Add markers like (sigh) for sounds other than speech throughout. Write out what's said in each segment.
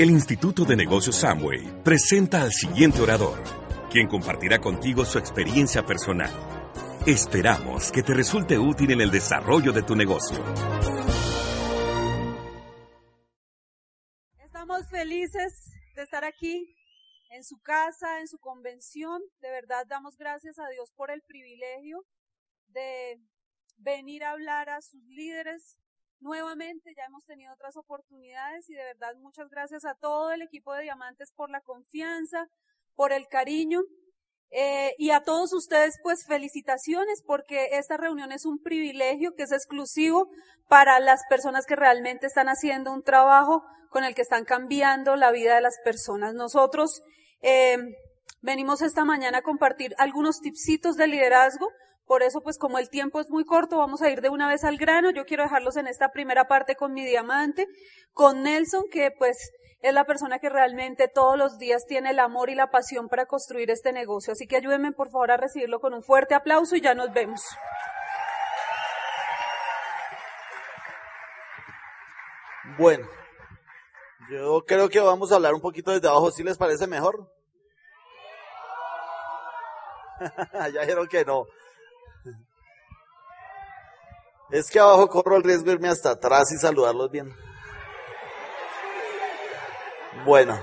El Instituto de Negocios Samway presenta al siguiente orador, quien compartirá contigo su experiencia personal. Esperamos que te resulte útil en el desarrollo de tu negocio. Estamos felices de estar aquí en su casa, en su convención. De verdad damos gracias a Dios por el privilegio de venir a hablar a sus líderes nuevamente. Ya hemos tenido otras oportunidades y de verdad muchas gracias a todo el equipo de Diamantes por la confianza, por el cariño. Eh, y a todos ustedes, pues felicitaciones porque esta reunión es un privilegio que es exclusivo para las personas que realmente están haciendo un trabajo con el que están cambiando la vida de las personas. Nosotros eh, venimos esta mañana a compartir algunos tipsitos de liderazgo por eso, pues como el tiempo es muy corto, vamos a ir de una vez al grano. Yo quiero dejarlos en esta primera parte con mi diamante, con Nelson, que pues es la persona que realmente todos los días tiene el amor y la pasión para construir este negocio. Así que ayúdenme por favor a recibirlo con un fuerte aplauso y ya nos vemos. Bueno, yo creo que vamos a hablar un poquito desde abajo, si les parece mejor? (laughs) ya dijeron que no. Es que abajo corro el riesgo de irme hasta atrás y saludarlos bien. Bueno.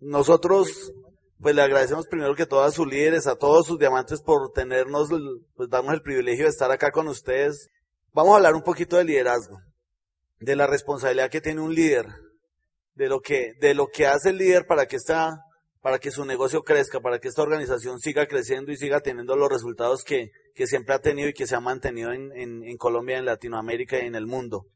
Nosotros, pues le agradecemos primero que todo a sus líderes, a todos sus diamantes por tenernos, pues darnos el privilegio de estar acá con ustedes. Vamos a hablar un poquito de liderazgo, de la responsabilidad que tiene un líder, de lo que, de lo que hace el líder para que esta para que su negocio crezca, para que esta organización siga creciendo y siga teniendo los resultados que, que siempre ha tenido y que se ha mantenido en, en, Colombia, en Latinoamérica y en el mundo.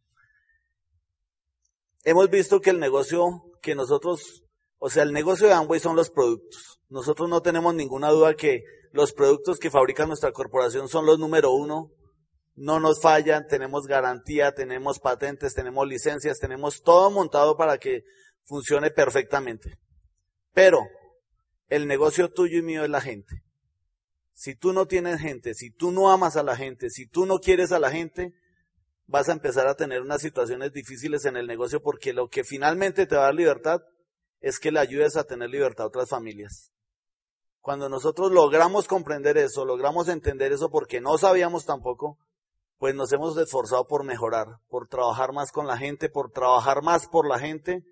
Hemos visto que el negocio que nosotros, o sea, el negocio de Amway son los productos. Nosotros no tenemos ninguna duda que los productos que fabrica nuestra corporación son los número uno, no nos fallan, tenemos garantía, tenemos patentes, tenemos licencias, tenemos todo montado para que funcione perfectamente. Pero el negocio tuyo y mío es la gente. Si tú no tienes gente, si tú no amas a la gente, si tú no quieres a la gente, vas a empezar a tener unas situaciones difíciles en el negocio porque lo que finalmente te va a dar libertad es que le ayudes a tener libertad a otras familias. Cuando nosotros logramos comprender eso, logramos entender eso porque no sabíamos tampoco, pues nos hemos esforzado por mejorar, por trabajar más con la gente, por trabajar más por la gente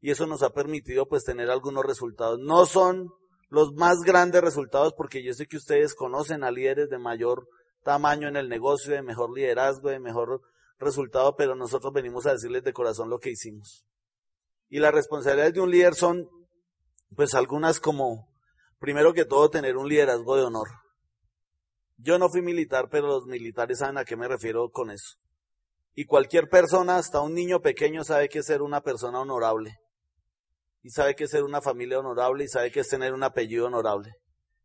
y eso nos ha permitido pues tener algunos resultados. No son los más grandes resultados porque yo sé que ustedes conocen a líderes de mayor tamaño en el negocio, de mejor liderazgo, de mejor resultado, pero nosotros venimos a decirles de corazón lo que hicimos. Y las responsabilidades de un líder son pues algunas como, primero que todo, tener un liderazgo de honor. Yo no fui militar, pero los militares saben a qué me refiero con eso. Y cualquier persona, hasta un niño pequeño, sabe que es ser una persona honorable y sabe que es ser una familia honorable y sabe que es tener un apellido honorable.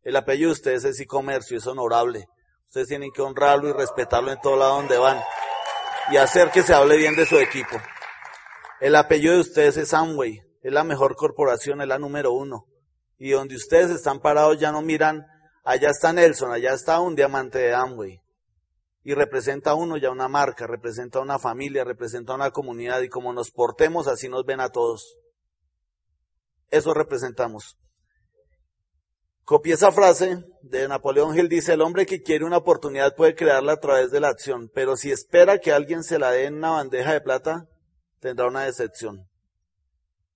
El apellido de ustedes es y comercio, es honorable. Ustedes tienen que honrarlo y respetarlo en todo lado donde van y hacer que se hable bien de su equipo. El apellido de ustedes es Amway, es la mejor corporación, es la número uno. Y donde ustedes están parados ya no miran, allá está Nelson, allá está un diamante de Amway. Y representa uno ya una marca, representa una familia, representa una comunidad y como nos portemos así nos ven a todos. Eso representamos. Copié esa frase de Napoleón Hill, dice, el hombre que quiere una oportunidad puede crearla a través de la acción, pero si espera que alguien se la dé en una bandeja de plata, tendrá una decepción.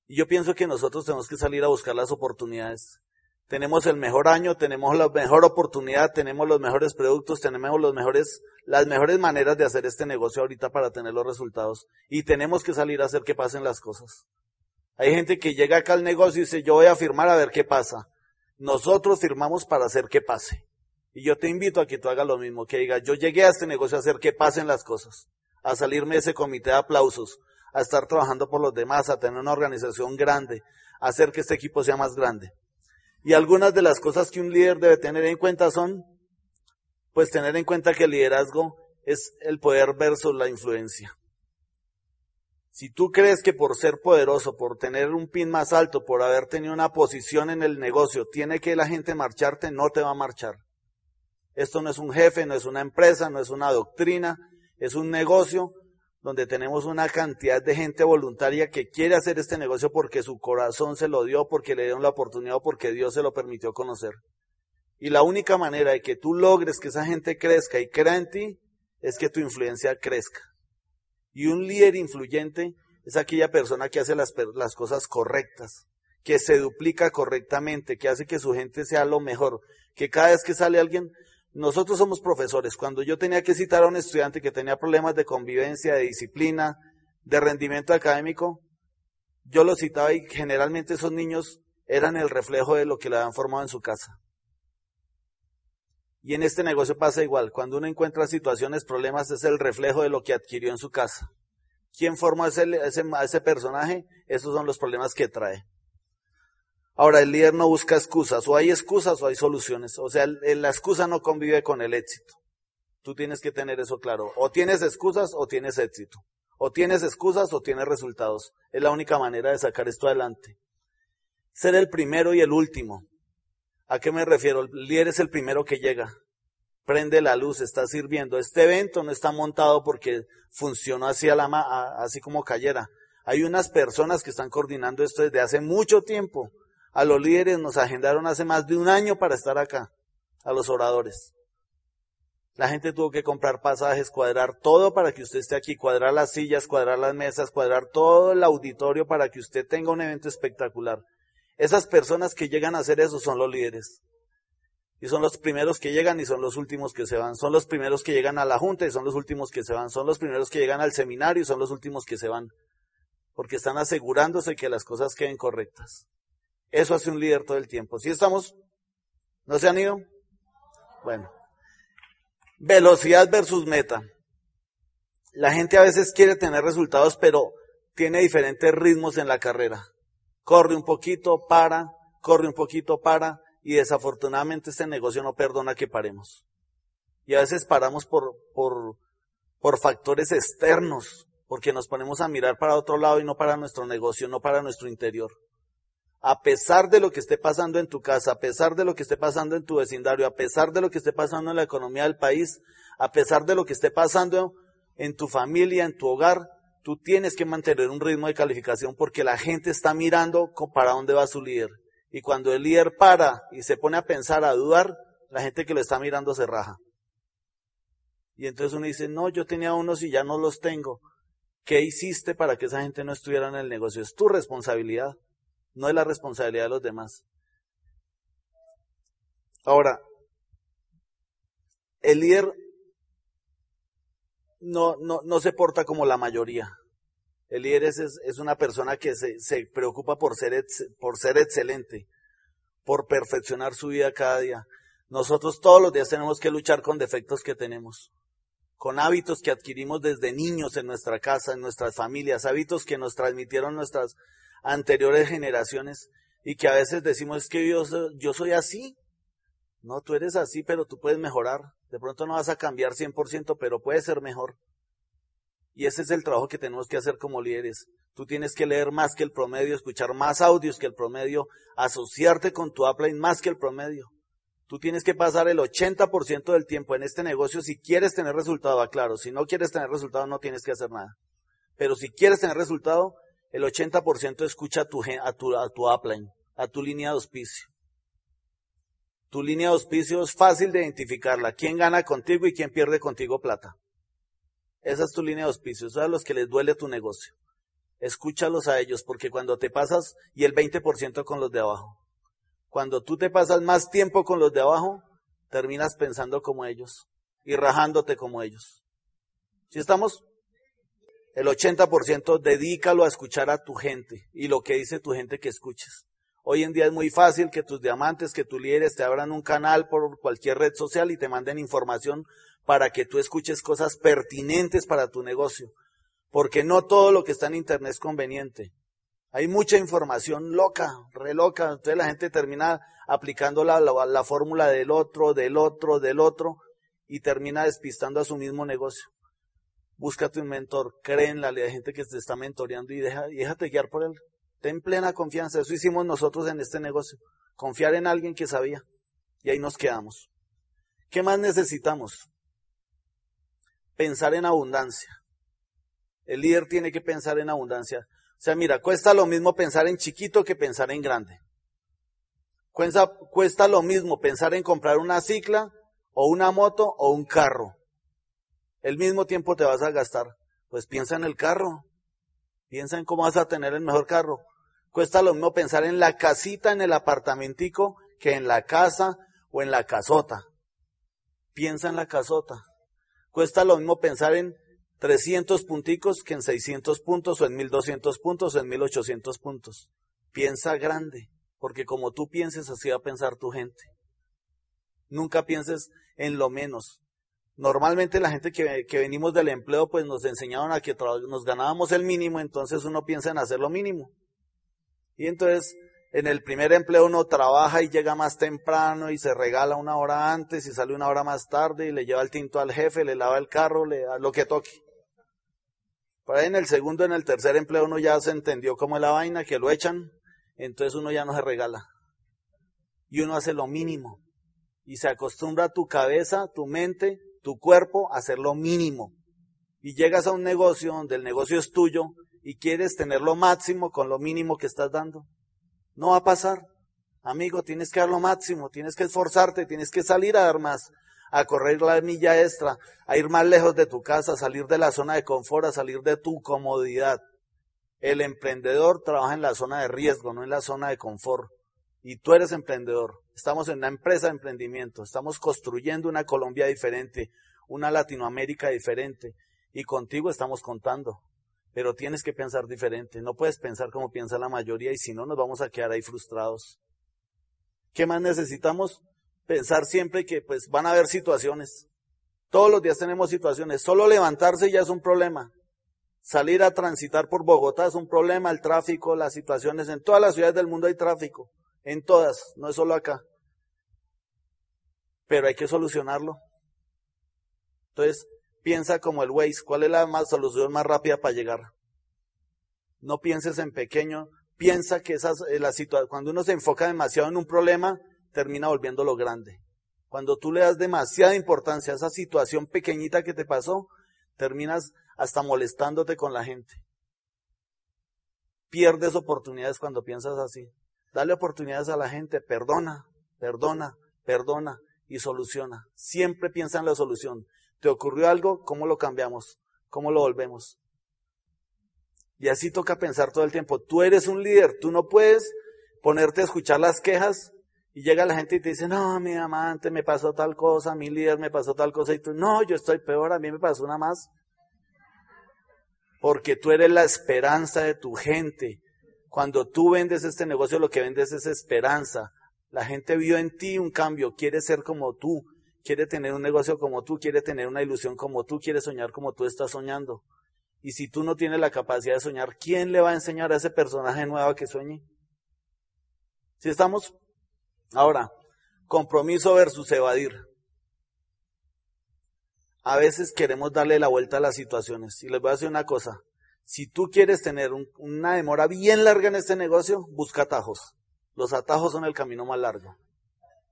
Y yo pienso que nosotros tenemos que salir a buscar las oportunidades. Tenemos el mejor año, tenemos la mejor oportunidad, tenemos los mejores productos, tenemos los mejores, las mejores maneras de hacer este negocio ahorita para tener los resultados. Y tenemos que salir a hacer que pasen las cosas. Hay gente que llega acá al negocio y dice, yo voy a firmar a ver qué pasa. Nosotros firmamos para hacer que pase. Y yo te invito a que tú hagas lo mismo, que digas, yo llegué a este negocio a hacer que pasen las cosas, a salirme de ese comité de aplausos, a estar trabajando por los demás, a tener una organización grande, a hacer que este equipo sea más grande. Y algunas de las cosas que un líder debe tener en cuenta son, pues tener en cuenta que el liderazgo es el poder versus la influencia. Si tú crees que por ser poderoso, por tener un pin más alto, por haber tenido una posición en el negocio, tiene que la gente marcharte, no te va a marchar. Esto no es un jefe, no es una empresa, no es una doctrina, es un negocio donde tenemos una cantidad de gente voluntaria que quiere hacer este negocio porque su corazón se lo dio, porque le dieron la oportunidad porque Dios se lo permitió conocer. Y la única manera de que tú logres que esa gente crezca y crea en ti es que tu influencia crezca. Y un líder influyente es aquella persona que hace las, las cosas correctas, que se duplica correctamente, que hace que su gente sea lo mejor, que cada vez que sale alguien nosotros somos profesores. Cuando yo tenía que citar a un estudiante que tenía problemas de convivencia, de disciplina, de rendimiento académico, yo lo citaba y generalmente esos niños eran el reflejo de lo que le habían formado en su casa. Y en este negocio pasa igual. Cuando uno encuentra situaciones, problemas, es el reflejo de lo que adquirió en su casa. ¿Quién formó ese, ese, ese personaje? Esos son los problemas que trae. Ahora, el líder no busca excusas, o hay excusas o hay soluciones. O sea, la excusa no convive con el éxito. Tú tienes que tener eso claro. O tienes excusas o tienes éxito. O tienes excusas o tienes resultados. Es la única manera de sacar esto adelante. Ser el primero y el último. ¿A qué me refiero? El líder es el primero que llega. Prende la luz, está sirviendo. Este evento no está montado porque funcionó así, a la así como cayera. Hay unas personas que están coordinando esto desde hace mucho tiempo a los líderes nos agendaron hace más de un año para estar acá, a los oradores. La gente tuvo que comprar pasajes, cuadrar todo para que usted esté aquí, cuadrar las sillas, cuadrar las mesas, cuadrar todo el auditorio para que usted tenga un evento espectacular. Esas personas que llegan a hacer eso son los líderes. Y son los primeros que llegan y son los últimos que se van. Son los primeros que llegan a la junta y son los últimos que se van. Son los primeros que llegan al seminario y son los últimos que se van. Porque están asegurándose que las cosas queden correctas. Eso hace un líder todo el tiempo. ¿Sí estamos? ¿No se han ido? Bueno. Velocidad versus meta. La gente a veces quiere tener resultados, pero tiene diferentes ritmos en la carrera. Corre un poquito, para, corre un poquito, para, y desafortunadamente este negocio no perdona que paremos. Y a veces paramos por, por, por factores externos, porque nos ponemos a mirar para otro lado y no para nuestro negocio, no para nuestro interior a pesar de lo que esté pasando en tu casa, a pesar de lo que esté pasando en tu vecindario, a pesar de lo que esté pasando en la economía del país, a pesar de lo que esté pasando en tu familia, en tu hogar, tú tienes que mantener un ritmo de calificación porque la gente está mirando para dónde va su líder. Y cuando el líder para y se pone a pensar, a dudar, la gente que lo está mirando se raja. Y entonces uno dice, no, yo tenía unos y ya no los tengo. ¿Qué hiciste para que esa gente no estuviera en el negocio? Es tu responsabilidad no es la responsabilidad de los demás. Ahora, el líder no, no, no se porta como la mayoría. El líder es, es una persona que se, se preocupa por ser, por ser excelente, por perfeccionar su vida cada día. Nosotros todos los días tenemos que luchar con defectos que tenemos, con hábitos que adquirimos desde niños en nuestra casa, en nuestras familias, hábitos que nos transmitieron nuestras, anteriores generaciones y que a veces decimos es que yo, yo soy así. No, tú eres así, pero tú puedes mejorar. De pronto no vas a cambiar 100%, pero puedes ser mejor. Y ese es el trabajo que tenemos que hacer como líderes. Tú tienes que leer más que el promedio, escuchar más audios que el promedio, asociarte con tu upline más que el promedio. Tú tienes que pasar el 80% del tiempo en este negocio si quieres tener resultado, claro. Si no quieres tener resultado, no tienes que hacer nada. Pero si quieres tener resultado, el 80% escucha a tu, a, a tu a tu línea de auspicio. Tu línea de auspicio es fácil de identificarla. ¿Quién gana contigo y quién pierde contigo plata? Esa es tu línea de auspicio. Eso es a los que les duele tu negocio. Escúchalos a ellos, porque cuando te pasas, y el 20% con los de abajo. Cuando tú te pasas más tiempo con los de abajo, terminas pensando como ellos y rajándote como ellos. ¿Sí estamos? El 80% dedícalo a escuchar a tu gente y lo que dice tu gente que escuches. Hoy en día es muy fácil que tus diamantes, que tus líderes te abran un canal por cualquier red social y te manden información para que tú escuches cosas pertinentes para tu negocio. porque no todo lo que está en Internet es conveniente. Hay mucha información loca, re loca. Entonces la gente termina aplicando la, la, fórmula del otro, del otro, del otro, y termina despistando a su mismo negocio. Búscate un mentor, cree en la gente que te está mentoreando y, deja, y déjate guiar por él. Ten plena confianza. Eso hicimos nosotros en este negocio. Confiar en alguien que sabía. Y ahí nos quedamos. ¿Qué más necesitamos? Pensar en abundancia. El líder tiene que pensar en abundancia. O sea, mira, cuesta lo mismo pensar en chiquito que pensar en grande. Cuesta, cuesta lo mismo pensar en comprar una cicla o una moto o un carro. El mismo tiempo te vas a gastar. Pues piensa en el carro. Piensa en cómo vas a tener el mejor carro. Cuesta lo mismo pensar en la casita, en el apartamentico, que en la casa o en la casota. Piensa en la casota. Cuesta lo mismo pensar en 300 punticos que en 600 puntos o en 1200 puntos o en 1800 puntos. Piensa grande, porque como tú pienses, así va a pensar tu gente. Nunca pienses en lo menos. Normalmente la gente que, que venimos del empleo, pues nos enseñaron a que nos ganábamos el mínimo, entonces uno piensa en hacer lo mínimo. Y entonces en el primer empleo uno trabaja y llega más temprano y se regala una hora antes y sale una hora más tarde y le lleva el tinto al jefe, le lava el carro, le da lo que toque. Por ahí en el segundo, en el tercer empleo uno ya se entendió cómo es la vaina, que lo echan, entonces uno ya no se regala. Y uno hace lo mínimo. Y se acostumbra tu cabeza, tu mente, tu cuerpo hacer lo mínimo. Y llegas a un negocio donde el negocio es tuyo y quieres tener lo máximo con lo mínimo que estás dando. No va a pasar. Amigo, tienes que dar lo máximo, tienes que esforzarte, tienes que salir a dar más a correr la milla extra, a ir más lejos de tu casa, a salir de la zona de confort, a salir de tu comodidad. El emprendedor trabaja en la zona de riesgo, no en la zona de confort. Y tú eres emprendedor. Estamos en una empresa de emprendimiento. Estamos construyendo una Colombia diferente, una Latinoamérica diferente. Y contigo estamos contando. Pero tienes que pensar diferente. No puedes pensar como piensa la mayoría y si no nos vamos a quedar ahí frustrados. ¿Qué más necesitamos? pensar siempre que pues van a haber situaciones. Todos los días tenemos situaciones. Solo levantarse ya es un problema. Salir a transitar por Bogotá es un problema. El tráfico, las situaciones. En todas las ciudades del mundo hay tráfico. En todas, no es solo acá. Pero hay que solucionarlo. Entonces, piensa como el Waze. ¿Cuál es la más, solución más rápida para llegar? No pienses en pequeño. Piensa que esas, eh, la cuando uno se enfoca demasiado en un problema, termina volviéndolo grande. Cuando tú le das demasiada importancia a esa situación pequeñita que te pasó, terminas hasta molestándote con la gente. Pierdes oportunidades cuando piensas así. Dale oportunidades a la gente, perdona, perdona, perdona y soluciona. Siempre piensa en la solución. ¿Te ocurrió algo? ¿Cómo lo cambiamos? ¿Cómo lo volvemos? Y así toca pensar todo el tiempo. Tú eres un líder, tú no puedes ponerte a escuchar las quejas y llega la gente y te dice, no, mi amante me pasó tal cosa, mi líder me pasó tal cosa, y tú, no, yo estoy peor, a mí me pasó una más. Porque tú eres la esperanza de tu gente. Cuando tú vendes este negocio, lo que vendes es esperanza. La gente vio en ti un cambio, quiere ser como tú, quiere tener un negocio como tú, quiere tener una ilusión como tú, quiere soñar como tú estás soñando. Y si tú no tienes la capacidad de soñar, ¿quién le va a enseñar a ese personaje nuevo que sueñe? Si estamos Ahora, compromiso versus evadir. A veces queremos darle la vuelta a las situaciones. Y les voy a decir una cosa. Si tú quieres tener una demora bien larga en este negocio, busca atajos. Los atajos son el camino más largo.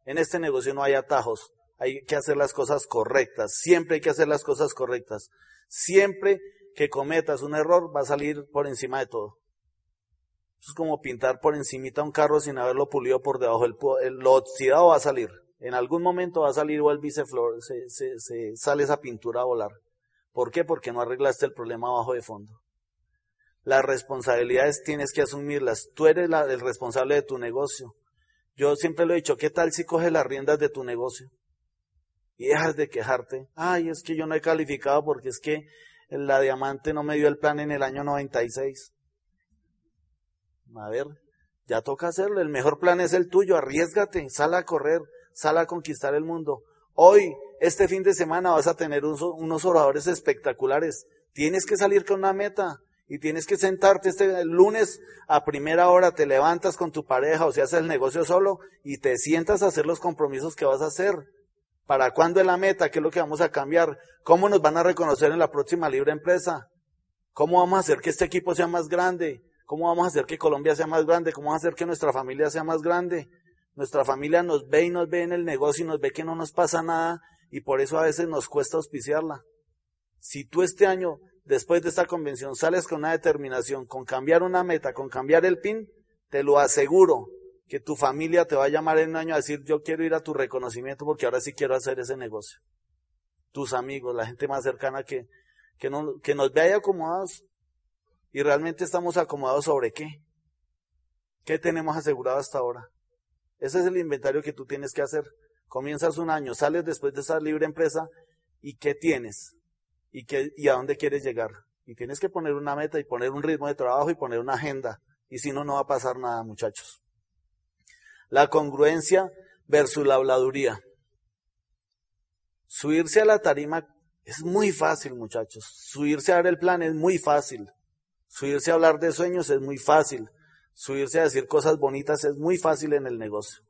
En este negocio no hay atajos. Hay que hacer las cosas correctas. Siempre hay que hacer las cosas correctas. Siempre que cometas un error va a salir por encima de todo. Es como pintar por encimita un carro sin haberlo pulido por debajo. El, lo oxidado va a salir. En algún momento va a salir o el biceflor, se, se, sale esa pintura a volar. ¿Por qué? Porque no arreglaste el problema abajo de fondo. Las responsabilidades tienes que asumirlas. Tú eres el responsable de tu negocio. Yo siempre lo he dicho, ¿qué tal si coges las riendas de tu negocio? Y dejas de quejarte. Ay, es que yo no he calificado porque es que la diamante no me dio el plan en el año 96. A ver, ya toca hacerlo. El mejor plan es el tuyo. Arriesgate, sal a correr, sal a conquistar el mundo. Hoy, este fin de semana, vas a tener unos oradores espectaculares. Tienes que salir con una meta y tienes que sentarte este lunes a primera hora, te levantas con tu pareja o si haces el negocio solo y te sientas a hacer los compromisos que vas a hacer. ¿Para cuándo es la meta? ¿Qué es lo que vamos a cambiar? ¿Cómo nos van a reconocer en la próxima libre empresa? ¿Cómo vamos a hacer que este equipo sea más grande? ¿Cómo vamos a hacer que Colombia sea más grande? ¿Cómo vamos a hacer que nuestra familia sea más grande? Nuestra familia nos ve y nos ve en el negocio y nos ve que no nos pasa nada y por eso a veces nos cuesta auspiciarla. Si tú este año después de esta convención sales con una determinación, con cambiar una meta, con cambiar el PIN, te lo aseguro que tu familia te va a llamar en un año a decir, yo quiero ir a tu reconocimiento porque ahora sí quiero hacer ese negocio. Tus amigos, la gente más cercana que, que, no, que nos vea acomodados. Y realmente estamos acomodados sobre qué? ¿Qué tenemos asegurado hasta ahora? Ese es el inventario que tú tienes que hacer. Comienzas un año, sales después de esa libre empresa y ¿qué tienes? Y, qué, y a dónde quieres llegar. Y tienes que poner una meta y poner un ritmo de trabajo y poner una agenda. Y si no, no va a pasar nada, muchachos. La congruencia versus la habladuría. Subirse a la tarima es muy fácil, muchachos. Subirse a dar el plan es muy fácil. Subirse a hablar de sueños es muy fácil. Subirse a decir cosas bonitas es muy fácil en el negocio.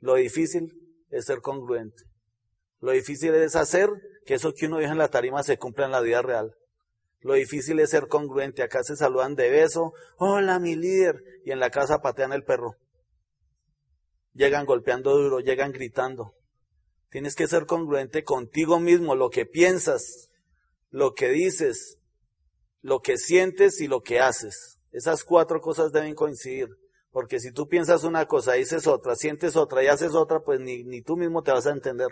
Lo difícil es ser congruente. Lo difícil es hacer que eso que uno dice en la tarima se cumpla en la vida real. Lo difícil es ser congruente. Acá se saludan de beso, hola mi líder, y en la casa patean el perro. Llegan golpeando duro, llegan gritando. Tienes que ser congruente contigo mismo, lo que piensas, lo que dices, lo que sientes y lo que haces. Esas cuatro cosas deben coincidir. Porque si tú piensas una cosa, dices otra, sientes otra y haces otra, pues ni, ni tú mismo te vas a entender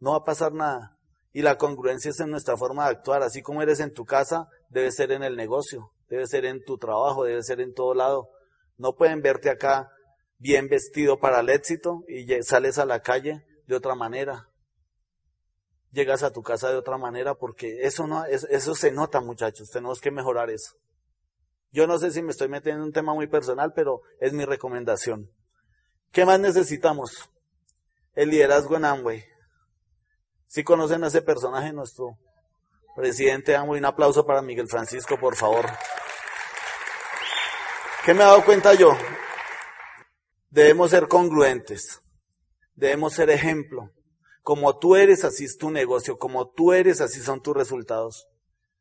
no va a pasar nada. Y la congruencia es en nuestra forma de actuar. Así como eres en tu casa, debe ser en el negocio, debe ser en tu trabajo, debe ser en todo lado. No pueden verte acá bien vestido para el éxito y sales a la calle de otra manera. Llegas a tu casa de otra manera porque eso no, eso se nota muchachos, tenemos que mejorar eso. Yo no sé si me estoy metiendo en un tema muy personal, pero es mi recomendación. ¿Qué más necesitamos? El liderazgo en Amway. Si conocen a ese personaje, nuestro presidente amo, un aplauso para Miguel Francisco, por favor. ¿Qué me he dado cuenta yo? Debemos ser congruentes, debemos ser ejemplo. Como tú eres, así es tu negocio, como tú eres, así son tus resultados.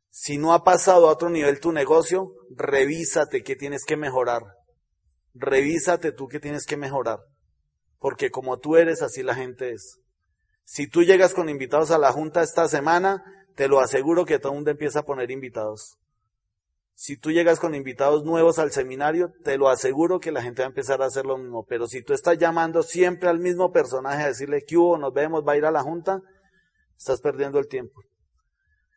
Si no ha pasado a otro nivel tu negocio, revísate qué tienes que mejorar. Revísate tú qué tienes que mejorar. Porque como tú eres, así la gente es. Si tú llegas con invitados a la junta esta semana, te lo aseguro que todo el mundo empieza a poner invitados. Si tú llegas con invitados nuevos al seminario, te lo aseguro que la gente va a empezar a hacer lo mismo. Pero si tú estás llamando siempre al mismo personaje a decirle que hubo, nos vemos, va a ir a la junta, estás perdiendo el tiempo.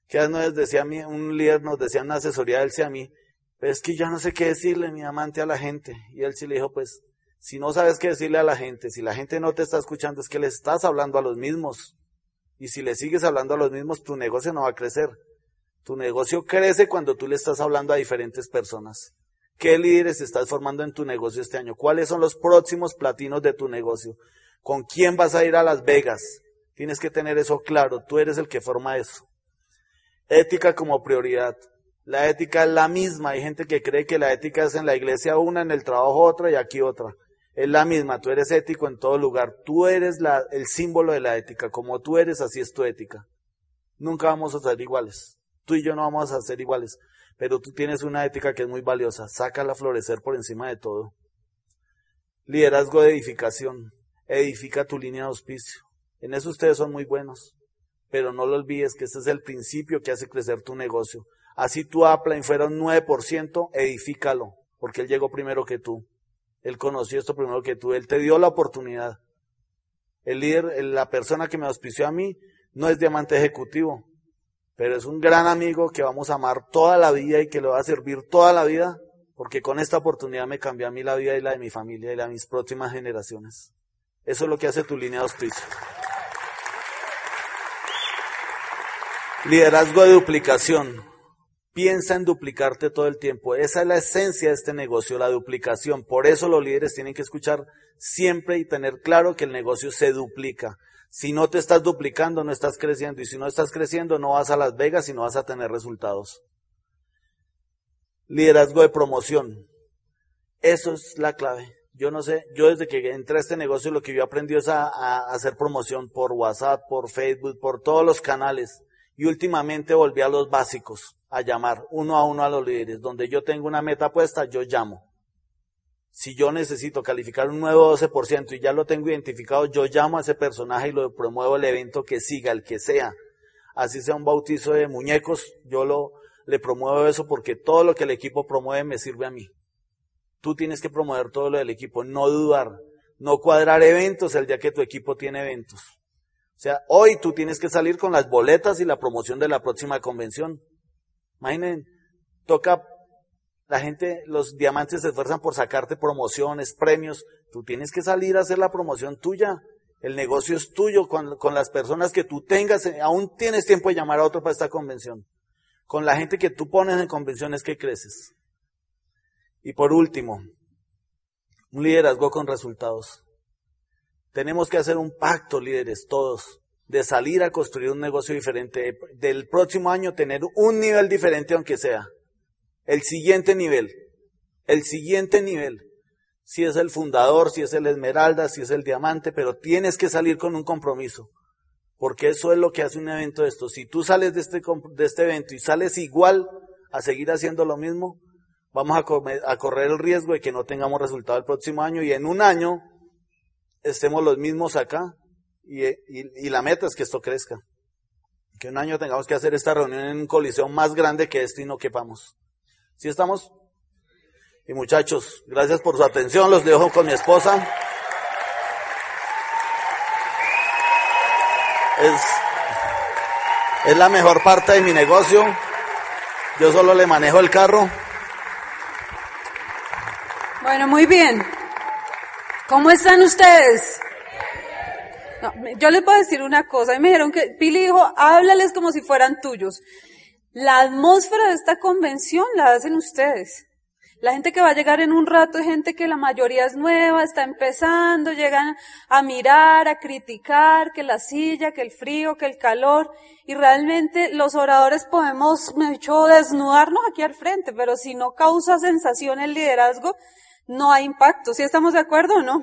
Que nos decía a mí, un líder nos decía en una asesoría, él decía a mí, es que ya no sé qué decirle, mi amante, a la gente. Y él sí le dijo, pues, si no sabes qué decirle a la gente, si la gente no te está escuchando, es que le estás hablando a los mismos. Y si le sigues hablando a los mismos, tu negocio no va a crecer. Tu negocio crece cuando tú le estás hablando a diferentes personas. ¿Qué líderes estás formando en tu negocio este año? ¿Cuáles son los próximos platinos de tu negocio? ¿Con quién vas a ir a Las Vegas? Tienes que tener eso claro. Tú eres el que forma eso. Ética como prioridad. La ética es la misma. Hay gente que cree que la ética es en la iglesia una, en el trabajo otra y aquí otra es la misma, tú eres ético en todo lugar, tú eres el símbolo de la ética, como tú eres, así es tu ética. Nunca vamos a ser iguales, tú y yo no vamos a ser iguales, pero tú tienes una ética que es muy valiosa, sácala a florecer por encima de todo. Liderazgo de edificación, edifica tu línea de auspicio. En eso ustedes son muy buenos, pero no lo olvides que este es el principio que hace crecer tu negocio. Así tu Apple fuera un 9%, edifícalo, porque él llegó primero que tú. Él conoció esto primero que tú. Él te dio la oportunidad. El líder, la persona que me auspició a mí, no es diamante ejecutivo, pero es un gran amigo que vamos a amar toda la vida y que le va a servir toda la vida, porque con esta oportunidad me cambió a mí la vida y la de mi familia y la de mis próximas generaciones. Eso es lo que hace tu línea de auspicio. Liderazgo de duplicación. Piensa en duplicarte todo el tiempo. Esa es la esencia de este negocio, la duplicación. Por eso los líderes tienen que escuchar siempre y tener claro que el negocio se duplica. Si no te estás duplicando, no estás creciendo. Y si no estás creciendo, no vas a Las Vegas y no vas a tener resultados. Liderazgo de promoción. Eso es la clave. Yo no sé, yo desde que entré a este negocio lo que yo aprendí es a, a hacer promoción por WhatsApp, por Facebook, por todos los canales. Y últimamente volví a los básicos, a llamar uno a uno a los líderes. Donde yo tengo una meta puesta, yo llamo. Si yo necesito calificar un nuevo 12% y ya lo tengo identificado, yo llamo a ese personaje y lo promuevo el evento que siga, el que sea. Así sea un bautizo de muñecos, yo lo, le promuevo eso porque todo lo que el equipo promueve me sirve a mí. Tú tienes que promover todo lo del equipo, no dudar, no cuadrar eventos el día que tu equipo tiene eventos. O sea, hoy tú tienes que salir con las boletas y la promoción de la próxima convención. Imaginen, toca la gente, los diamantes se esfuerzan por sacarte promociones, premios. Tú tienes que salir a hacer la promoción tuya. El negocio es tuyo con, las personas que tú tengas. Aún tienes tiempo de llamar a otro para esta convención. Con la gente que tú pones en convenciones que creces. Y por último, un liderazgo con resultados. Tenemos que hacer un pacto, líderes, todos, de salir a construir un negocio diferente, del próximo año tener un nivel diferente aunque sea el siguiente nivel, el siguiente nivel. Si es el fundador, si es el esmeralda, si es el diamante, pero tienes que salir con un compromiso. Porque eso es lo que hace un evento de esto. Si tú sales de este, de este evento y sales igual a seguir haciendo lo mismo, vamos a, a correr el riesgo de que no tengamos resultado el próximo año y en un año estemos los mismos acá y, y, y, la meta es que esto crezca. Que un año tengamos que hacer esta reunión en un coliseo más grande que este y no quepamos. ¿Sí estamos? Y muchachos, gracias por su atención. Los dejo con mi esposa. Es, es la mejor parte de mi negocio. Yo solo le manejo el carro. Bueno, muy bien. ¿Cómo están ustedes? Yo les puedo decir una cosa. Y me dijeron que Pili dijo, háblales como si fueran tuyos. La atmósfera de esta convención la hacen ustedes. La gente que va a llegar en un rato es gente que la mayoría es nueva, está empezando, llegan a mirar, a criticar, que la silla, que el frío, que el calor. Y realmente los oradores podemos, me he dicho, desnudarnos aquí al frente, pero si no causa sensación el liderazgo, no hay impacto. ¿Sí estamos de acuerdo o no?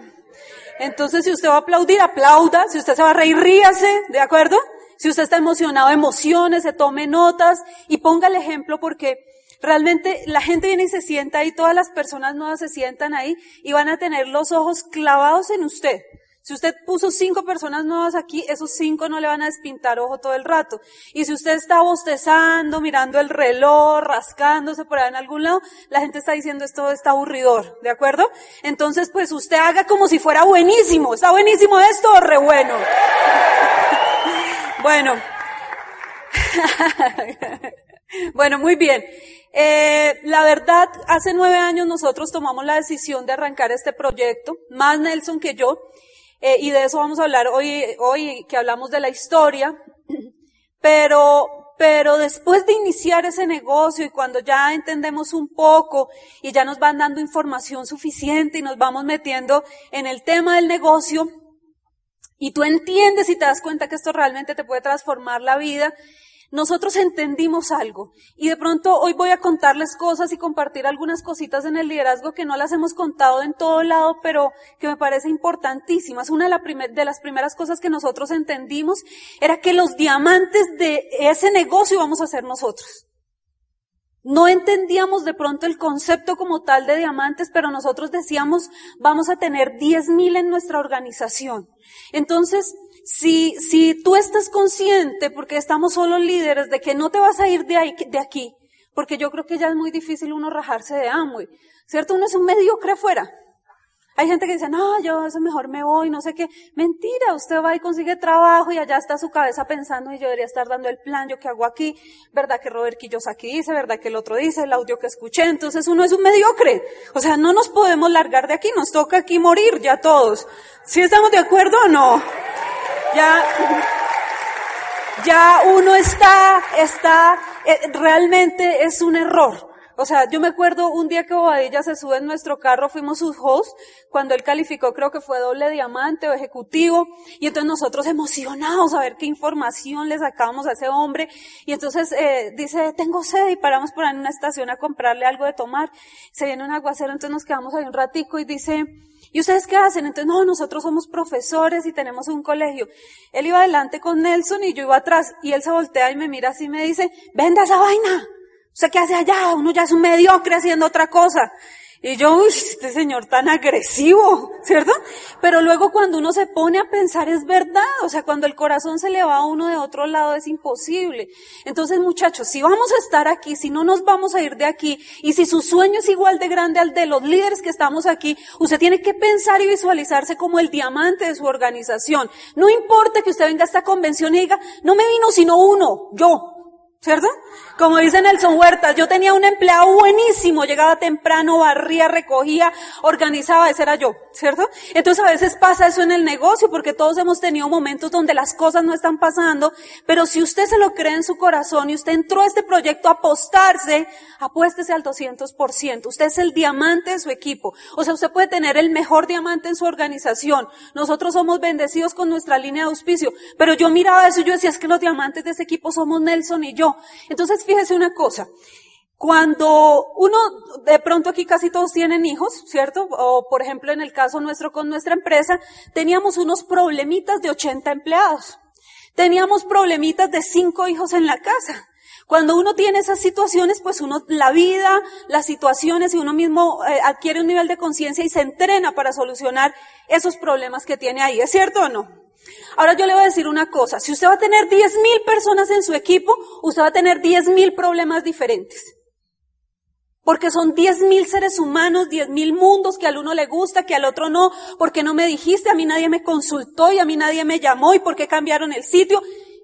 Entonces, si usted va a aplaudir, aplauda. Si usted se va a reír, ríase. ¿De acuerdo? Si usted está emocionado, emociones, se tome notas y ponga el ejemplo porque realmente la gente viene y se sienta ahí, todas las personas nuevas se sientan ahí y van a tener los ojos clavados en usted. Si usted puso cinco personas nuevas aquí, esos cinco no le van a despintar ojo todo el rato. Y si usted está bostezando, mirando el reloj, rascándose por ahí en algún lado, la gente está diciendo esto está aburridor, ¿de acuerdo? Entonces, pues usted haga como si fuera buenísimo. ¿Está buenísimo esto o re bueno? (laughs) Bueno. (laughs) bueno, muy bien. Eh, la verdad, hace nueve años nosotros tomamos la decisión de arrancar este proyecto, más Nelson que yo, eh, y de eso vamos a hablar hoy, hoy que hablamos de la historia. (clears throat) Pero, pero después de iniciar ese negocio y cuando ya entendemos un poco y ya nos van dando información suficiente y nos vamos metiendo en el tema del negocio, y tú entiendes y te das cuenta que esto realmente te puede transformar la vida, nosotros entendimos algo y de pronto hoy voy a contarles cosas y compartir algunas cositas en el liderazgo que no las hemos contado en todo lado, pero que me parece importantísimas. Una de, de las primeras cosas que nosotros entendimos era que los diamantes de ese negocio íbamos a ser nosotros. No entendíamos de pronto el concepto como tal de diamantes, pero nosotros decíamos, vamos a tener 10.000 en nuestra organización. Entonces, si, si tú estás consciente, porque estamos solo líderes, de que no te vas a ir de, ahí, de aquí, porque yo creo que ya es muy difícil uno rajarse de Amway, ¿cierto? Uno es un mediocre afuera. Hay gente que dice, no, yo eso mejor me voy, no sé qué. Mentira, usted va y consigue trabajo y allá está su cabeza pensando y yo debería estar dando el plan, yo qué hago aquí, verdad que Robert aquí dice, verdad que el otro dice, el audio que escuché, entonces uno es un mediocre. O sea, no nos podemos largar de aquí, nos toca aquí morir ya todos. ¿Sí estamos de acuerdo o no? Ya, ya uno está, está, eh, realmente es un error. O sea, yo me acuerdo un día que Bobadilla se sube en nuestro carro, fuimos sus hosts, cuando él calificó creo que fue doble diamante o ejecutivo, y entonces nosotros emocionados a ver qué información le sacábamos a ese hombre, y entonces eh, dice, tengo sed, y paramos por ahí en una estación a comprarle algo de tomar, se viene un aguacero, entonces nos quedamos ahí un ratico y dice, ¿Y ustedes qué hacen? Entonces, no, nosotros somos profesores y tenemos un colegio. Él iba adelante con Nelson y yo iba atrás y él se voltea y me mira así y me dice, venda esa vaina. ¿Usted qué hace allá? Uno ya es un mediocre haciendo otra cosa. Y yo, uy, este señor tan agresivo, ¿cierto? Pero luego cuando uno se pone a pensar es verdad, o sea, cuando el corazón se le va a uno de otro lado es imposible. Entonces muchachos, si vamos a estar aquí, si no nos vamos a ir de aquí, y si su sueño es igual de grande al de los líderes que estamos aquí, usted tiene que pensar y visualizarse como el diamante de su organización. No importa que usted venga a esta convención y diga, no me vino sino uno, yo, ¿Cierto? Como dice Nelson Huertas, yo tenía un empleado buenísimo, llegaba temprano, barría, recogía, organizaba, ese era yo, ¿cierto? Entonces a veces pasa eso en el negocio porque todos hemos tenido momentos donde las cosas no están pasando, pero si usted se lo cree en su corazón y usted entró a este proyecto a apostarse, apuéstese al 200%. Usted es el diamante de su equipo. O sea, usted puede tener el mejor diamante en su organización. Nosotros somos bendecidos con nuestra línea de auspicio, pero yo miraba eso y yo decía, es que los diamantes de ese equipo somos Nelson y yo. Entonces, fíjese una cosa. Cuando uno, de pronto aquí casi todos tienen hijos, ¿cierto? O por ejemplo en el caso nuestro con nuestra empresa, teníamos unos problemitas de 80 empleados. Teníamos problemitas de 5 hijos en la casa. Cuando uno tiene esas situaciones, pues uno, la vida, las situaciones y uno mismo eh, adquiere un nivel de conciencia y se entrena para solucionar esos problemas que tiene ahí. ¿Es cierto o no? Ahora yo le voy a decir una cosa, si usted va a tener 10.000 personas en su equipo, usted va a tener 10.000 problemas diferentes. Porque son 10.000 seres humanos, 10.000 mundos que al uno le gusta, que al otro no, porque no me dijiste, a mí nadie me consultó y a mí nadie me llamó y por qué cambiaron el sitio.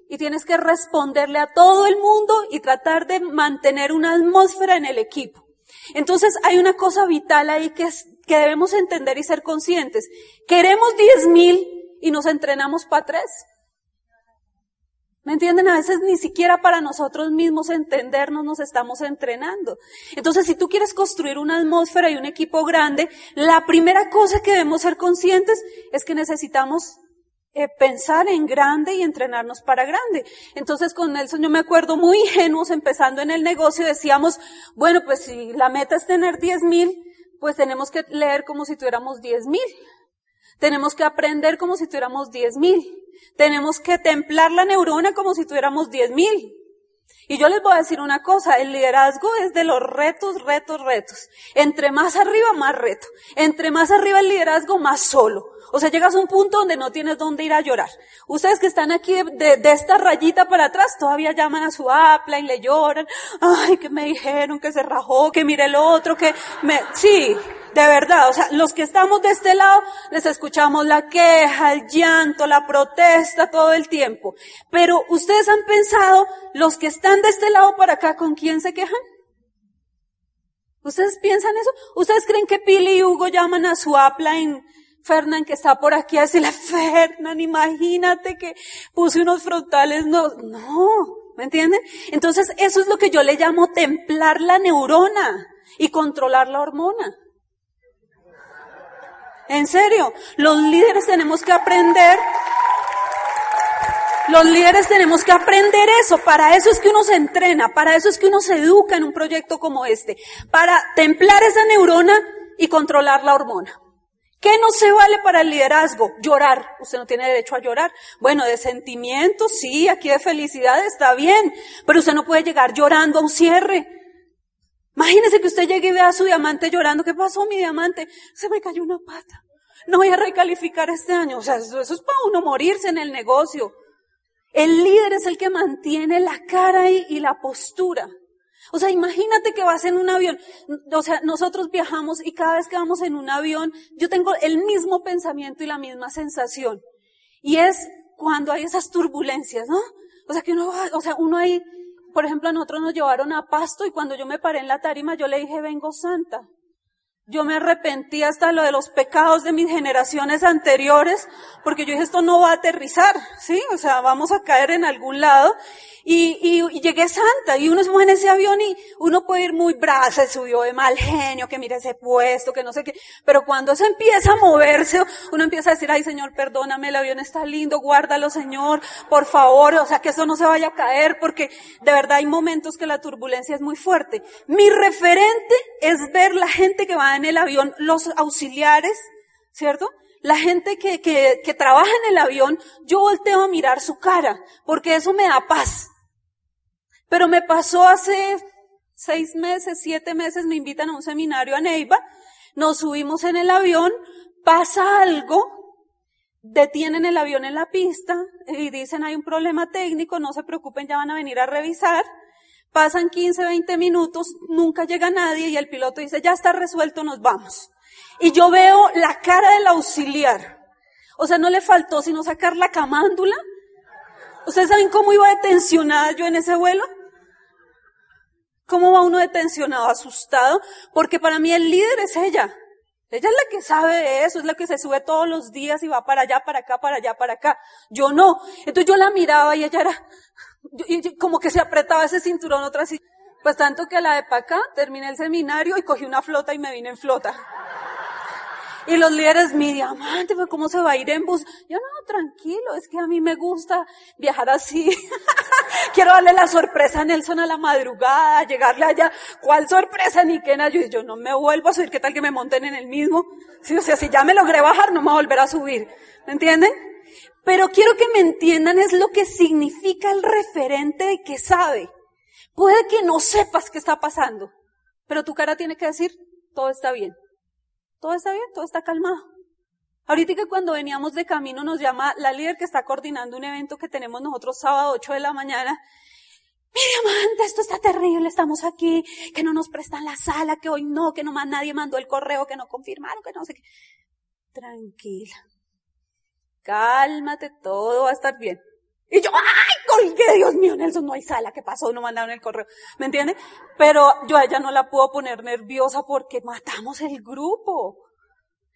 Y tienes que responderle a todo el mundo y tratar de mantener una atmósfera en el equipo. Entonces hay una cosa vital ahí que, es, que debemos entender y ser conscientes. Queremos 10.000 y nos entrenamos para tres. ¿Me entienden? A veces ni siquiera para nosotros mismos entendernos nos estamos entrenando. Entonces, si tú quieres construir una atmósfera y un equipo grande, la primera cosa que debemos ser conscientes es que necesitamos eh, pensar en grande y entrenarnos para grande. Entonces, con Nelson yo me acuerdo muy ingenuos empezando en el negocio, decíamos, bueno, pues si la meta es tener 10 mil, pues tenemos que leer como si tuviéramos 10 mil. Tenemos que aprender como si tuviéramos 10.000. Tenemos que templar la neurona como si tuviéramos 10.000. Y yo les voy a decir una cosa, el liderazgo es de los retos, retos, retos. Entre más arriba, más reto. Entre más arriba el liderazgo, más solo. O sea, llegas a un punto donde no tienes dónde ir a llorar. Ustedes que están aquí de, esta rayita para atrás, todavía llaman a su apla y le lloran. Ay, que me dijeron que se rajó, que mire el otro, que me, sí, de verdad, o sea, los que estamos de este lado les escuchamos la queja, el llanto, la protesta todo el tiempo. Pero ustedes han pensado, los que están de este lado para acá, ¿con quién se quejan? ¿Ustedes piensan eso? ¿Ustedes creen que Pili y Hugo llaman a su upline Fernán que está por aquí a decirle, Fernán, imagínate que puse unos frontales, no, no, ¿me entienden? Entonces eso es lo que yo le llamo templar la neurona y controlar la hormona. En serio, los líderes tenemos que aprender los líderes tenemos que aprender eso. Para eso es que uno se entrena, para eso es que uno se educa en un proyecto como este. Para templar esa neurona y controlar la hormona. ¿Qué no se vale para el liderazgo? Llorar. Usted no tiene derecho a llorar. Bueno, de sentimientos, sí, aquí de felicidad está bien, pero usted no puede llegar llorando a un cierre. Imagínese que usted llegue y vea a su diamante llorando. ¿Qué pasó, mi diamante? Se me cayó una pata. No voy a recalificar este año. O sea, eso, es para uno morirse en el negocio. El líder es el que mantiene la cara y, y la postura. O sea, imagínate que vas en un avión. O sea, nosotros viajamos y cada vez que vamos en un avión, yo tengo el mismo pensamiento y la misma sensación. Y es cuando hay esas turbulencias, ¿no? O sea, que uno va, o sea, uno ahí por ejemplo, a nosotros nos llevaron a Pasto y cuando yo me paré en la tarima, yo le dije, vengo santa. Yo me arrepentí hasta lo de los pecados de mis generaciones anteriores, porque yo dije, esto no va a aterrizar, ¿sí? O sea, vamos a caer en algún lado. Y, y, llegué santa, y uno se mueve en ese avión y uno puede ir muy bravo, se subió de mal genio, que mira ese puesto, que no sé qué. Pero cuando se empieza a moverse, uno empieza a decir, ay Señor, perdóname, el avión está lindo, guárdalo Señor, por favor, o sea, que eso no se vaya a caer, porque de verdad hay momentos que la turbulencia es muy fuerte. Mi referente es ver la gente que va en el avión, los auxiliares, ¿cierto? La gente que, que, que trabaja en el avión, yo volteo a mirar su cara, porque eso me da paz. Pero me pasó hace seis meses, siete meses, me invitan a un seminario a Neiva, nos subimos en el avión, pasa algo, detienen el avión en la pista y dicen hay un problema técnico, no se preocupen, ya van a venir a revisar. Pasan 15, 20 minutos, nunca llega nadie y el piloto dice, ya está resuelto, nos vamos. Y yo veo la cara del auxiliar. O sea, no le faltó sino sacar la camándula. ¿Ustedes saben cómo iba detencionada yo en ese vuelo? ¿Cómo va uno detencionado, asustado? Porque para mí el líder es ella. Ella es la que sabe de eso, es la que se sube todos los días y va para allá, para acá, para allá, para acá. Yo no. Entonces yo la miraba y ella era, y como que se apretaba ese cinturón otra así. Pues tanto que la de acá terminé el seminario y cogí una flota y me vine en flota. Y los líderes, mi diamante, ¿cómo se va a ir en bus? Yo no, tranquilo, es que a mí me gusta viajar así. (laughs) Quiero darle la sorpresa a Nelson a la madrugada, llegarle allá. ¿Cuál sorpresa, ni qué Yo, yo no me vuelvo a subir, ¿qué tal que me monten en el mismo? Sí, o sea, si ya me logré bajar, no me voy a volver a subir. ¿Me entienden? Pero quiero que me entiendan es lo que significa el referente de que sabe. Puede que no sepas qué está pasando, pero tu cara tiene que decir, todo está bien todo está bien, todo está calmado. Ahorita que cuando veníamos de camino nos llama la líder que está coordinando un evento que tenemos nosotros sábado 8 de la mañana. Mire, amante, esto está terrible, estamos aquí, que no nos prestan la sala, que hoy no, que no más nadie mandó el correo, que no confirmaron, que no sé qué. Tranquila. Cálmate, todo va a estar bien. Y yo, ¡ay, colgué! Dios mío, Nelson, no hay sala, ¿qué pasó? No mandaron el correo. ¿Me entiende? Pero yo a ella no la puedo poner nerviosa porque matamos el grupo.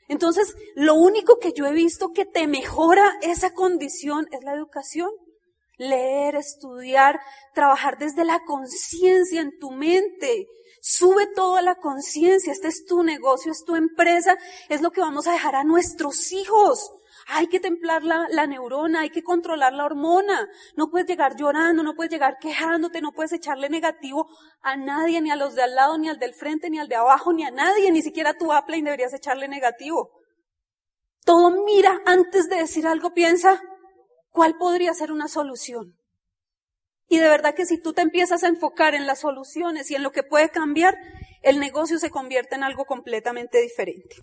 Entonces, lo único que yo he visto que te mejora esa condición es la educación. Leer, estudiar, trabajar desde la conciencia en tu mente. Sube toda la conciencia. Este es tu negocio, es tu empresa, es lo que vamos a dejar a nuestros hijos. Hay que templar la, neurona, hay que controlar la hormona. No puedes llegar llorando, no puedes llegar quejándote, no puedes echarle negativo a nadie, ni a los de al lado, ni al del frente, ni al de abajo, ni a nadie, ni siquiera a tu y deberías echarle negativo. Todo mira antes de decir algo, piensa cuál podría ser una solución. Y de verdad que si tú te empiezas a enfocar en las soluciones y en lo que puede cambiar, el negocio se convierte en algo completamente diferente.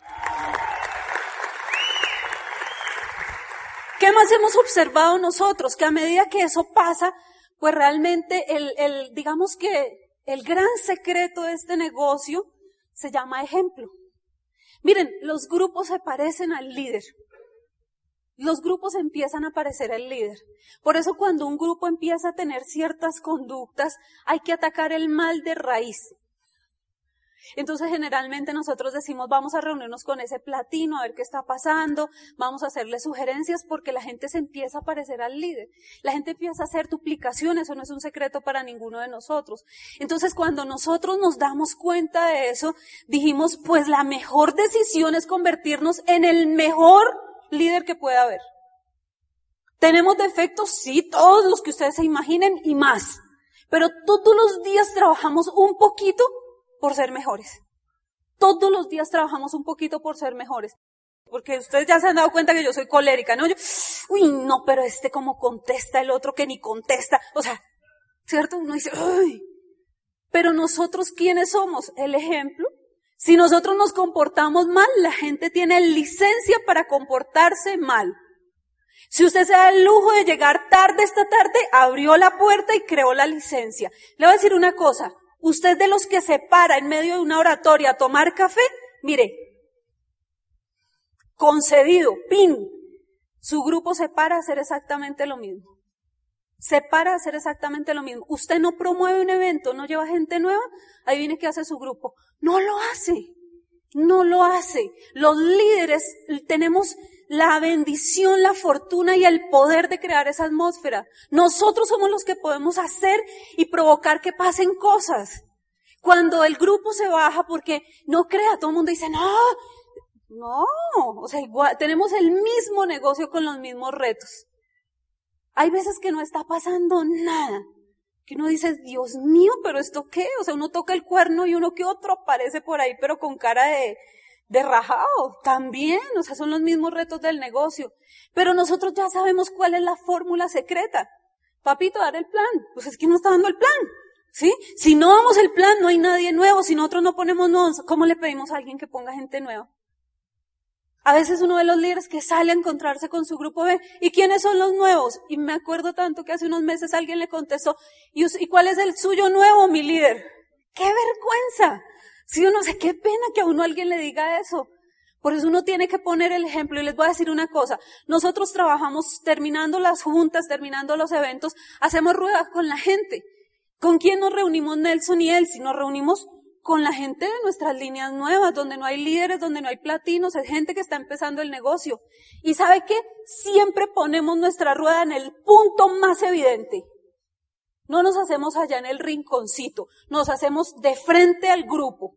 ¿Qué más hemos observado nosotros? Que a medida que eso pasa, pues realmente el, el, digamos que el gran secreto de este negocio se llama ejemplo. Miren, los grupos se parecen al líder. Los grupos empiezan a parecer al líder. Por eso cuando un grupo empieza a tener ciertas conductas, hay que atacar el mal de raíz. Entonces generalmente nosotros decimos vamos a reunirnos con ese platino a ver qué está pasando, vamos a hacerle sugerencias porque la gente se empieza a parecer al líder. La gente empieza a hacer duplicaciones, eso no es un secreto para ninguno de nosotros. Entonces cuando nosotros nos damos cuenta de eso, dijimos pues la mejor decisión es convertirnos en el mejor líder que pueda haber. ¿Tenemos defectos? Sí, todos los que ustedes se imaginen y más. Pero todos los días trabajamos un poquito por ser mejores. Todos los días trabajamos un poquito por ser mejores. Porque ustedes ya se han dado cuenta que yo soy colérica, ¿no? Yo, uy, no, pero este como contesta el otro que ni contesta. O sea, ¿cierto? Uno dice, uy. Pero nosotros, ¿quiénes somos? El ejemplo. Si nosotros nos comportamos mal, la gente tiene licencia para comportarse mal. Si usted se da el lujo de llegar tarde esta tarde, abrió la puerta y creó la licencia. Le voy a decir una cosa, Usted de los que se para en medio de una oratoria a tomar café, mire, concedido, pin, su grupo se para a hacer exactamente lo mismo. Se para a hacer exactamente lo mismo. Usted no promueve un evento, no lleva gente nueva, ahí viene que hace su grupo. No lo hace. No lo hace. Los líderes tenemos la bendición, la fortuna y el poder de crear esa atmósfera. Nosotros somos los que podemos hacer y provocar que pasen cosas. Cuando el grupo se baja, porque no crea, todo el mundo dice, no, no, o sea, igual, tenemos el mismo negocio con los mismos retos. Hay veces que no está pasando nada, que uno dice, Dios mío, pero esto qué? O sea, uno toca el cuerno y uno que otro aparece por ahí, pero con cara de, de rajado, también, o sea, son los mismos retos del negocio. Pero nosotros ya sabemos cuál es la fórmula secreta. Papito, dar el plan. Pues es que no está dando el plan. ¿Sí? Si no damos el plan, no hay nadie nuevo. Si nosotros no ponemos nuevos, ¿cómo le pedimos a alguien que ponga gente nueva? A veces uno de los líderes que sale a encontrarse con su grupo ve, ¿y quiénes son los nuevos? Y me acuerdo tanto que hace unos meses alguien le contestó, ¿y, ¿y cuál es el suyo nuevo, mi líder? ¡Qué vergüenza! Si uno sé qué pena que a uno alguien le diga eso. Por eso uno tiene que poner el ejemplo. Y les voy a decir una cosa. Nosotros trabajamos terminando las juntas, terminando los eventos, hacemos ruedas con la gente. ¿Con quién nos reunimos Nelson y él? Si nos reunimos con la gente de nuestras líneas nuevas, donde no hay líderes, donde no hay platinos, es gente que está empezando el negocio. Y sabe qué? Siempre ponemos nuestra rueda en el punto más evidente. No nos hacemos allá en el rinconcito, nos hacemos de frente al grupo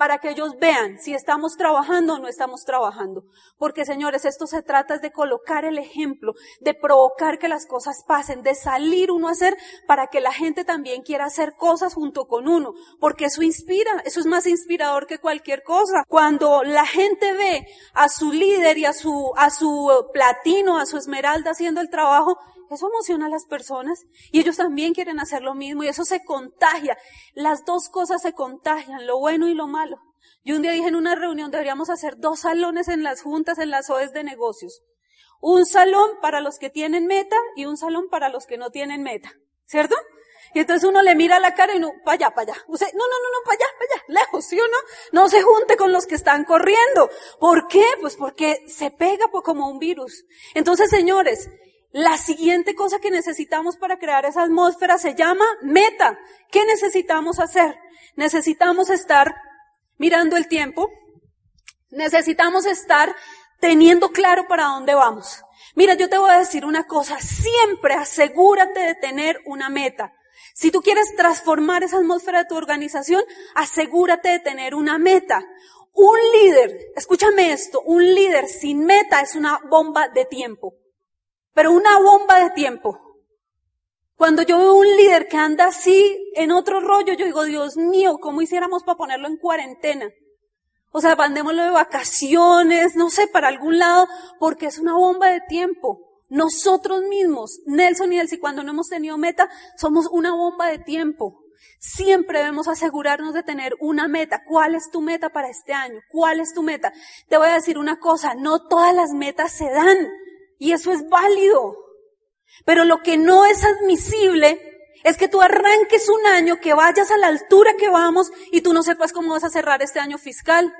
para que ellos vean si estamos trabajando o no estamos trabajando. Porque señores, esto se trata de colocar el ejemplo, de provocar que las cosas pasen, de salir uno a hacer para que la gente también quiera hacer cosas junto con uno. Porque eso inspira, eso es más inspirador que cualquier cosa. Cuando la gente ve a su líder y a su, a su platino, a su esmeralda haciendo el trabajo, eso emociona a las personas y ellos también quieren hacer lo mismo y eso se contagia. Las dos cosas se contagian, lo bueno y lo malo. Yo un día dije en una reunión deberíamos hacer dos salones en las juntas, en las OES de negocios. Un salón para los que tienen meta y un salón para los que no tienen meta. ¿Cierto? Y entonces uno le mira la cara y no, para allá, para allá. Usted, no, no, no, no, para allá, para allá, lejos, ¿sí o no? No se junte con los que están corriendo. ¿Por qué? Pues porque se pega como un virus. Entonces, señores, la siguiente cosa que necesitamos para crear esa atmósfera se llama meta. ¿Qué necesitamos hacer? Necesitamos estar mirando el tiempo. Necesitamos estar teniendo claro para dónde vamos. Mira, yo te voy a decir una cosa. Siempre asegúrate de tener una meta. Si tú quieres transformar esa atmósfera de tu organización, asegúrate de tener una meta. Un líder, escúchame esto, un líder sin meta es una bomba de tiempo pero una bomba de tiempo. Cuando yo veo un líder que anda así en otro rollo, yo digo, Dios mío, ¿cómo hiciéramos para ponerlo en cuarentena? O sea, mandémoslo de vacaciones, no sé, para algún lado, porque es una bomba de tiempo. Nosotros mismos, Nelson y Elsie, cuando no hemos tenido meta, somos una bomba de tiempo. Siempre debemos asegurarnos de tener una meta. ¿Cuál es tu meta para este año? ¿Cuál es tu meta? Te voy a decir una cosa, no todas las metas se dan. Y eso es válido. Pero lo que no es admisible es que tú arranques un año, que vayas a la altura que vamos y tú no sepas cómo vas a cerrar este año fiscal.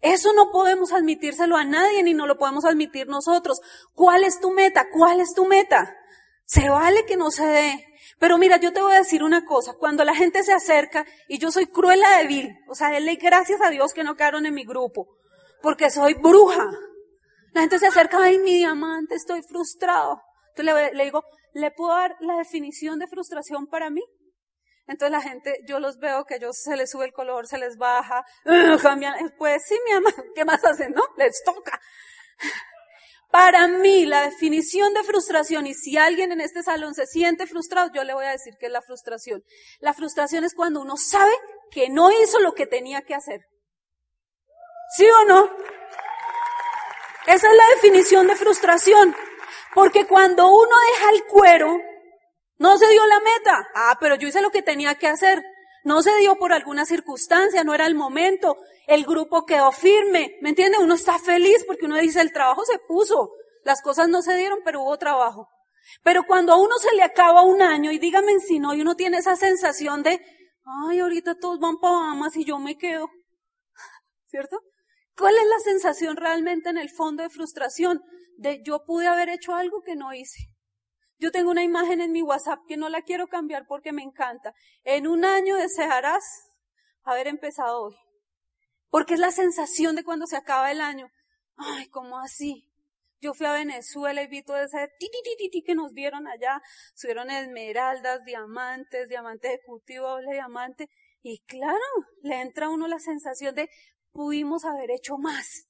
Eso no podemos admitírselo a nadie ni no lo podemos admitir nosotros. ¿Cuál es tu meta? ¿Cuál es tu meta? Se vale que no se dé. Pero mira, yo te voy a decir una cosa. Cuando la gente se acerca y yo soy cruela de vil, o sea, denle gracias a Dios que no quedaron en mi grupo, porque soy bruja. La gente se acerca, ay, mi diamante, estoy frustrado. Entonces le, digo, ¿le puedo dar la definición de frustración para mí? Entonces la gente, yo los veo que ellos se les sube el color, se les baja, cambian, pues sí, mi amor, (laughs) ¿qué más hacen? No, les toca. Para mí, la definición de frustración, y si alguien en este salón se siente frustrado, yo le voy a decir que es la frustración. La frustración es cuando uno sabe que no hizo lo que tenía que hacer. ¿Sí o no? Esa es la definición de frustración. Porque cuando uno deja el cuero, no se dio la meta. Ah, pero yo hice lo que tenía que hacer. No se dio por alguna circunstancia, no era el momento. El grupo quedó firme. ¿Me entiende? Uno está feliz porque uno dice, el trabajo se puso. Las cosas no se dieron, pero hubo trabajo. Pero cuando a uno se le acaba un año, y dígame si no, y uno tiene esa sensación de, ay, ahorita todos van para Bahamas y yo me quedo. (laughs) ¿Cierto? ¿Cuál es la sensación realmente en el fondo de frustración? De yo pude haber hecho algo que no hice. Yo tengo una imagen en mi WhatsApp que no la quiero cambiar porque me encanta. En un año desearás haber empezado hoy. Porque es la sensación de cuando se acaba el año. Ay, ¿cómo así? Yo fui a Venezuela y vi todo ese ti, que nos dieron allá. Subieron esmeraldas, diamantes, diamante ejecutivo, doble diamante. Y claro, le entra a uno la sensación de pudimos haber hecho más.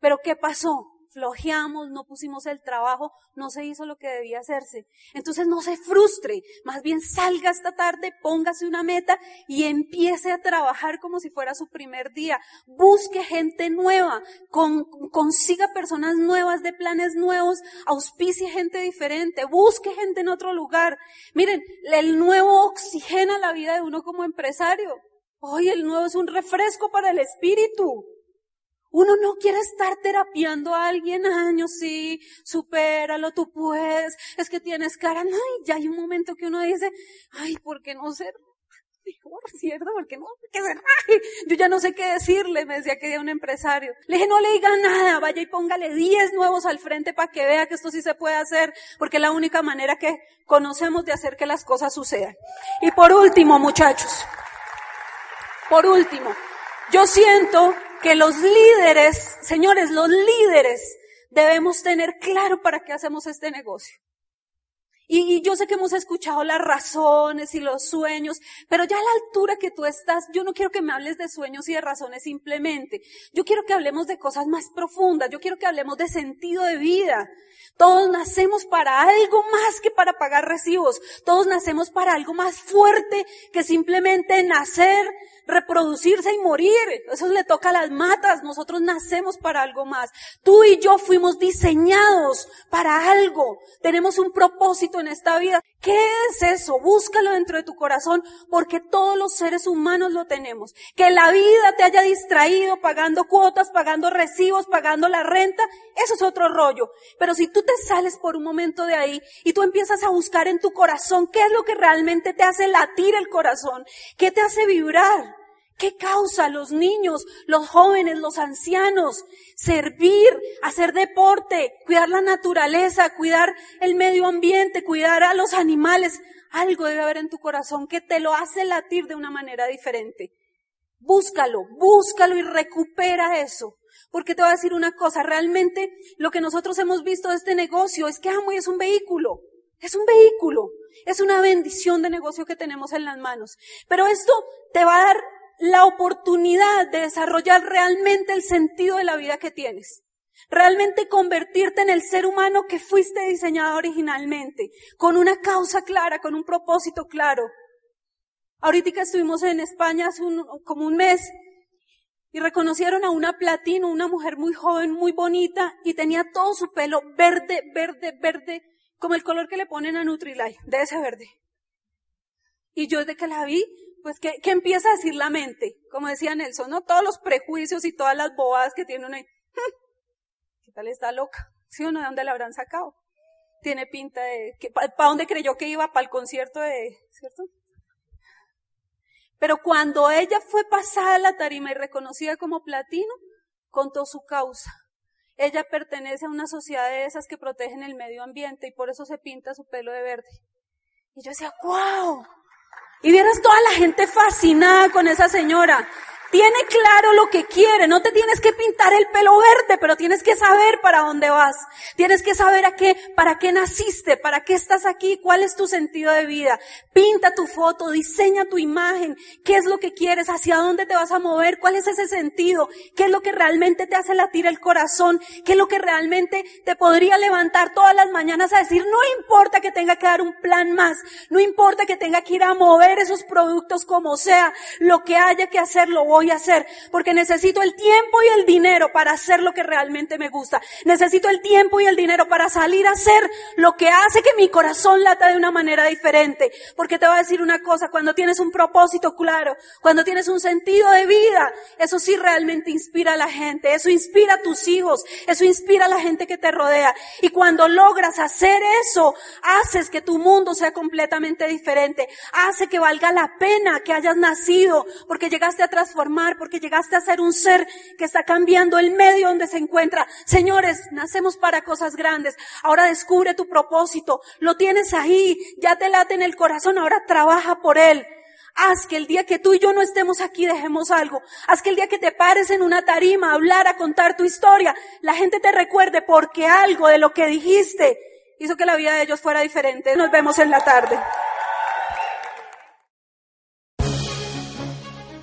Pero ¿qué pasó? flojeamos, no pusimos el trabajo, no se hizo lo que debía hacerse. Entonces no se frustre, más bien salga esta tarde, póngase una meta y empiece a trabajar como si fuera su primer día. Busque gente nueva, con, consiga personas nuevas de planes nuevos, auspicie gente diferente, busque gente en otro lugar. Miren, el nuevo oxigena la vida de uno como empresario. Hoy el nuevo es un refresco para el espíritu. Uno no quiere estar terapiando a alguien años, sí, supéralo, tú puedes, es que tienes cara, no, ya hay un momento que uno dice, ay, ¿por qué no ser mejor, cierto? ¿Por qué no? ¿Qué ser? Yo ya no sé qué decirle, me decía que un empresario. Le dije, no le diga nada, vaya y póngale 10 nuevos al frente para que vea que esto sí se puede hacer, porque es la única manera que conocemos de hacer que las cosas sucedan. Y por último, muchachos, por último, yo siento que los líderes, señores, los líderes debemos tener claro para qué hacemos este negocio. Y, yo sé que hemos escuchado las razones y los sueños, pero ya a la altura que tú estás, yo no quiero que me hables de sueños y de razones simplemente. Yo quiero que hablemos de cosas más profundas. Yo quiero que hablemos de sentido de vida. Todos nacemos para algo más que para pagar recibos. Todos nacemos para algo más fuerte que simplemente nacer, reproducirse y morir. Eso le toca a las matas. Nosotros nacemos para algo más. Tú y yo fuimos diseñados para algo. Tenemos un propósito en esta vida. ¿Qué es eso? Búscalo dentro de tu corazón porque todos los seres humanos lo tenemos. Que la vida te haya distraído pagando cuotas, pagando recibos, pagando la renta, eso es otro rollo. Pero si tú te sales por un momento de ahí y tú empiezas a buscar en tu corazón qué es lo que realmente te hace latir el corazón, qué te hace vibrar, ¿Qué causa los niños, los jóvenes, los ancianos? Servir, hacer deporte, cuidar la naturaleza, cuidar el medio ambiente, cuidar a los animales. Algo debe haber en tu corazón que te lo hace latir de una manera diferente. Búscalo, búscalo y recupera eso. Porque te voy a decir una cosa, realmente lo que nosotros hemos visto de este negocio es que Amway es un vehículo. Es un vehículo. Es una bendición de negocio que tenemos en las manos. Pero esto te va a dar la oportunidad de desarrollar realmente el sentido de la vida que tienes. Realmente convertirte en el ser humano que fuiste diseñado originalmente, con una causa clara, con un propósito claro. Ahorita que estuvimos en España hace como un mes y reconocieron a una platino, una mujer muy joven, muy bonita y tenía todo su pelo verde, verde, verde, como el color que le ponen a Nutrilite, de ese verde. Y yo desde que la vi, pues, ¿qué, empieza a decir la mente? Como decía Nelson, ¿no? Todos los prejuicios y todas las bobadas que tiene uno ahí. ¿Qué tal está loca? ¿Sí o no? ¿De dónde la habrán sacado? Tiene pinta de... ¿Para dónde creyó que iba? ¿Para el concierto de... ¿Cierto? Pero cuando ella fue pasada la tarima y reconocida como platino, contó su causa. Ella pertenece a una sociedad de esas que protegen el medio ambiente y por eso se pinta su pelo de verde. Y yo decía, wow, y vieras toda la gente fascinada con esa señora. Tiene claro lo que quiere, no te tienes que pintar el pelo verde, pero tienes que saber para dónde vas. Tienes que saber a qué, para qué naciste, para qué estás aquí, cuál es tu sentido de vida. Pinta tu foto, diseña tu imagen, qué es lo que quieres, hacia dónde te vas a mover, cuál es ese sentido, qué es lo que realmente te hace latir el corazón, qué es lo que realmente te podría levantar todas las mañanas a decir, no importa que tenga que dar un plan más, no importa que tenga que ir a mover esos productos como sea, lo que haya que hacer lo voy a hacer, porque necesito el tiempo y el dinero para hacer lo que realmente me gusta. Necesito el tiempo y el dinero para salir a hacer lo que hace que mi corazón lata de una manera diferente. Porque te voy a decir una cosa, cuando tienes un propósito claro, cuando tienes un sentido de vida, eso sí realmente inspira a la gente, eso inspira a tus hijos, eso inspira a la gente que te rodea. Y cuando logras hacer eso, haces que tu mundo sea completamente diferente, hace que valga la pena que hayas nacido, porque llegaste a porque llegaste a ser un ser que está cambiando el medio donde se encuentra. Señores, nacemos para cosas grandes. Ahora descubre tu propósito. Lo tienes ahí. Ya te late en el corazón. Ahora trabaja por él. Haz que el día que tú y yo no estemos aquí dejemos algo. Haz que el día que te pares en una tarima a hablar, a contar tu historia, la gente te recuerde porque algo de lo que dijiste hizo que la vida de ellos fuera diferente. Nos vemos en la tarde.